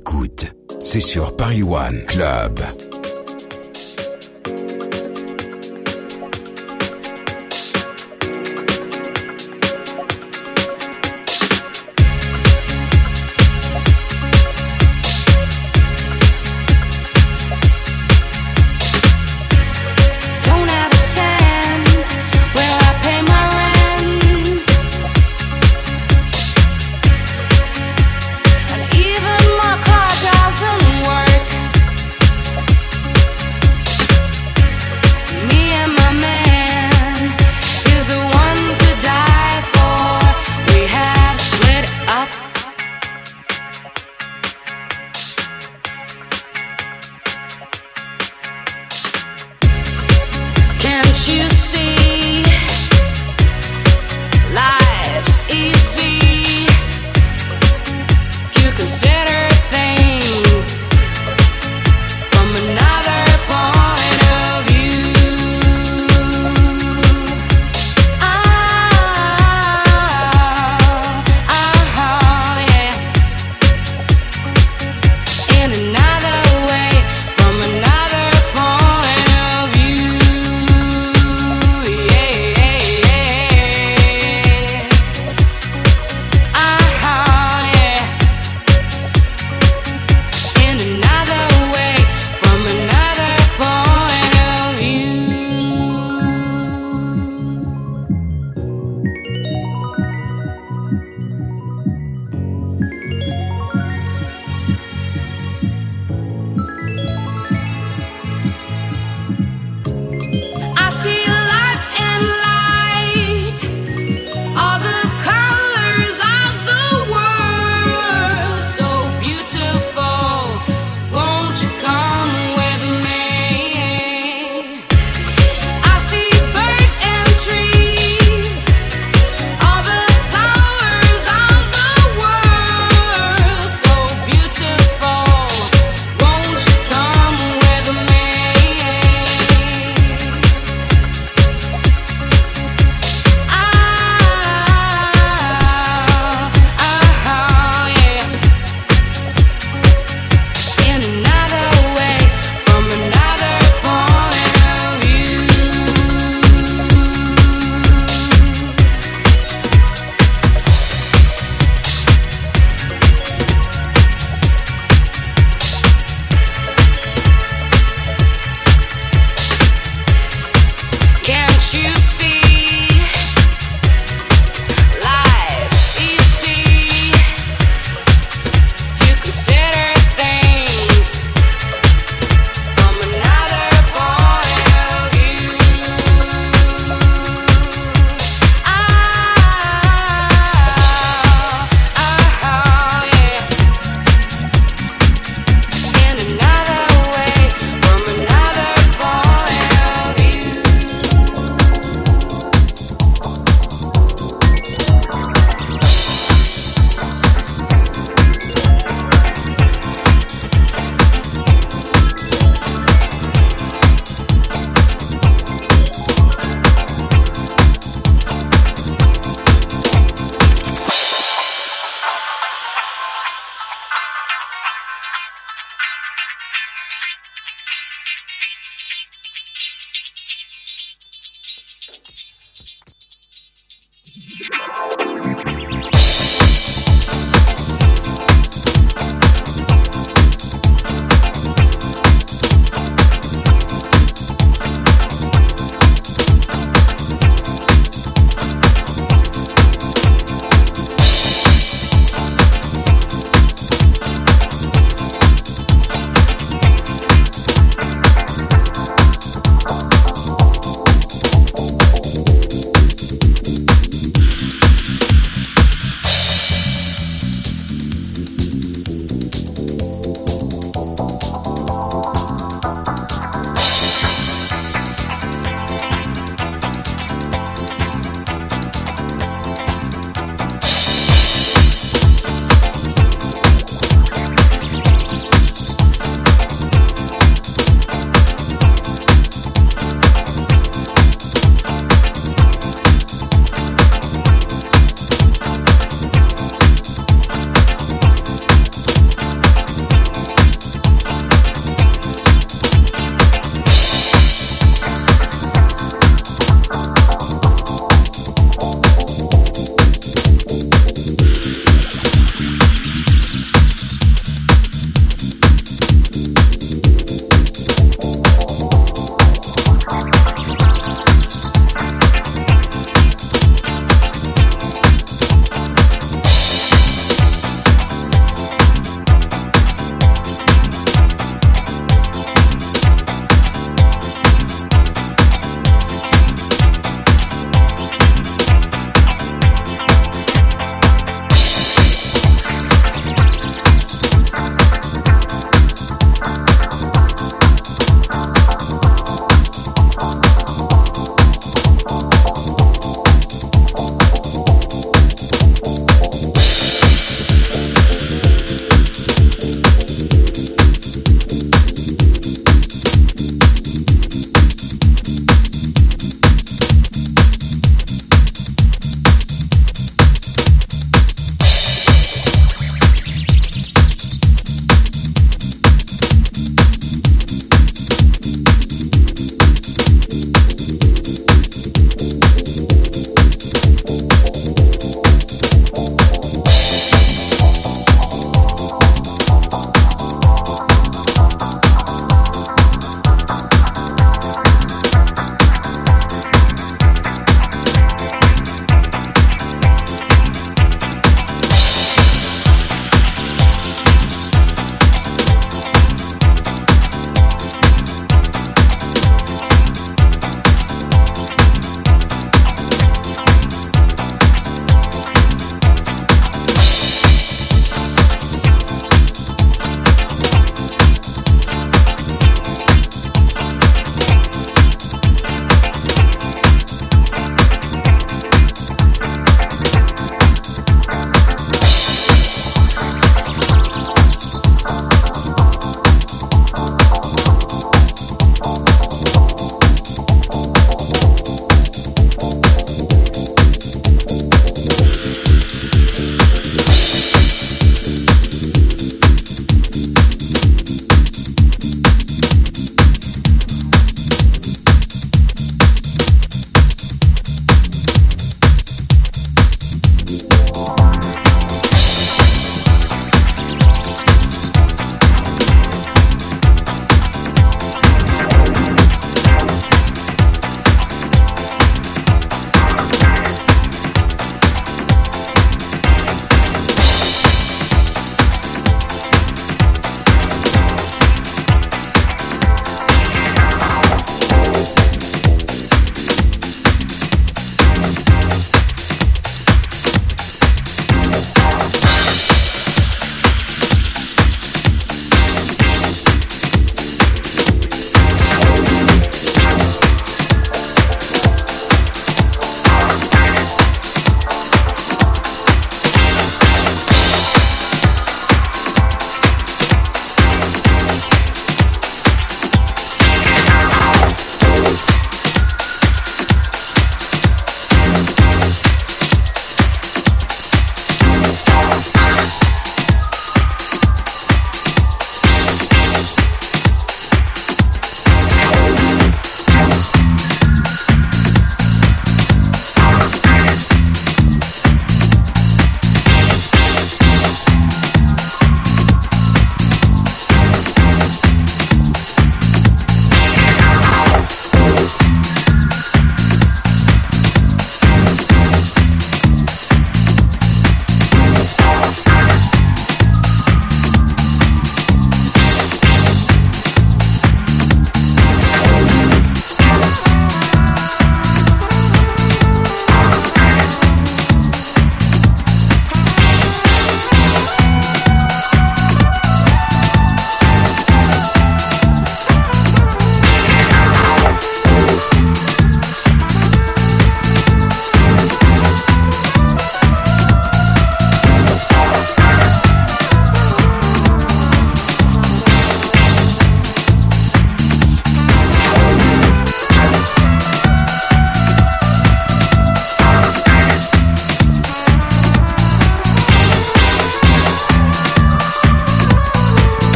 écoute, c'est sur Paris One Club.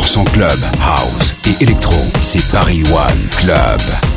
100% club, house et électro, c'est Paris One Club.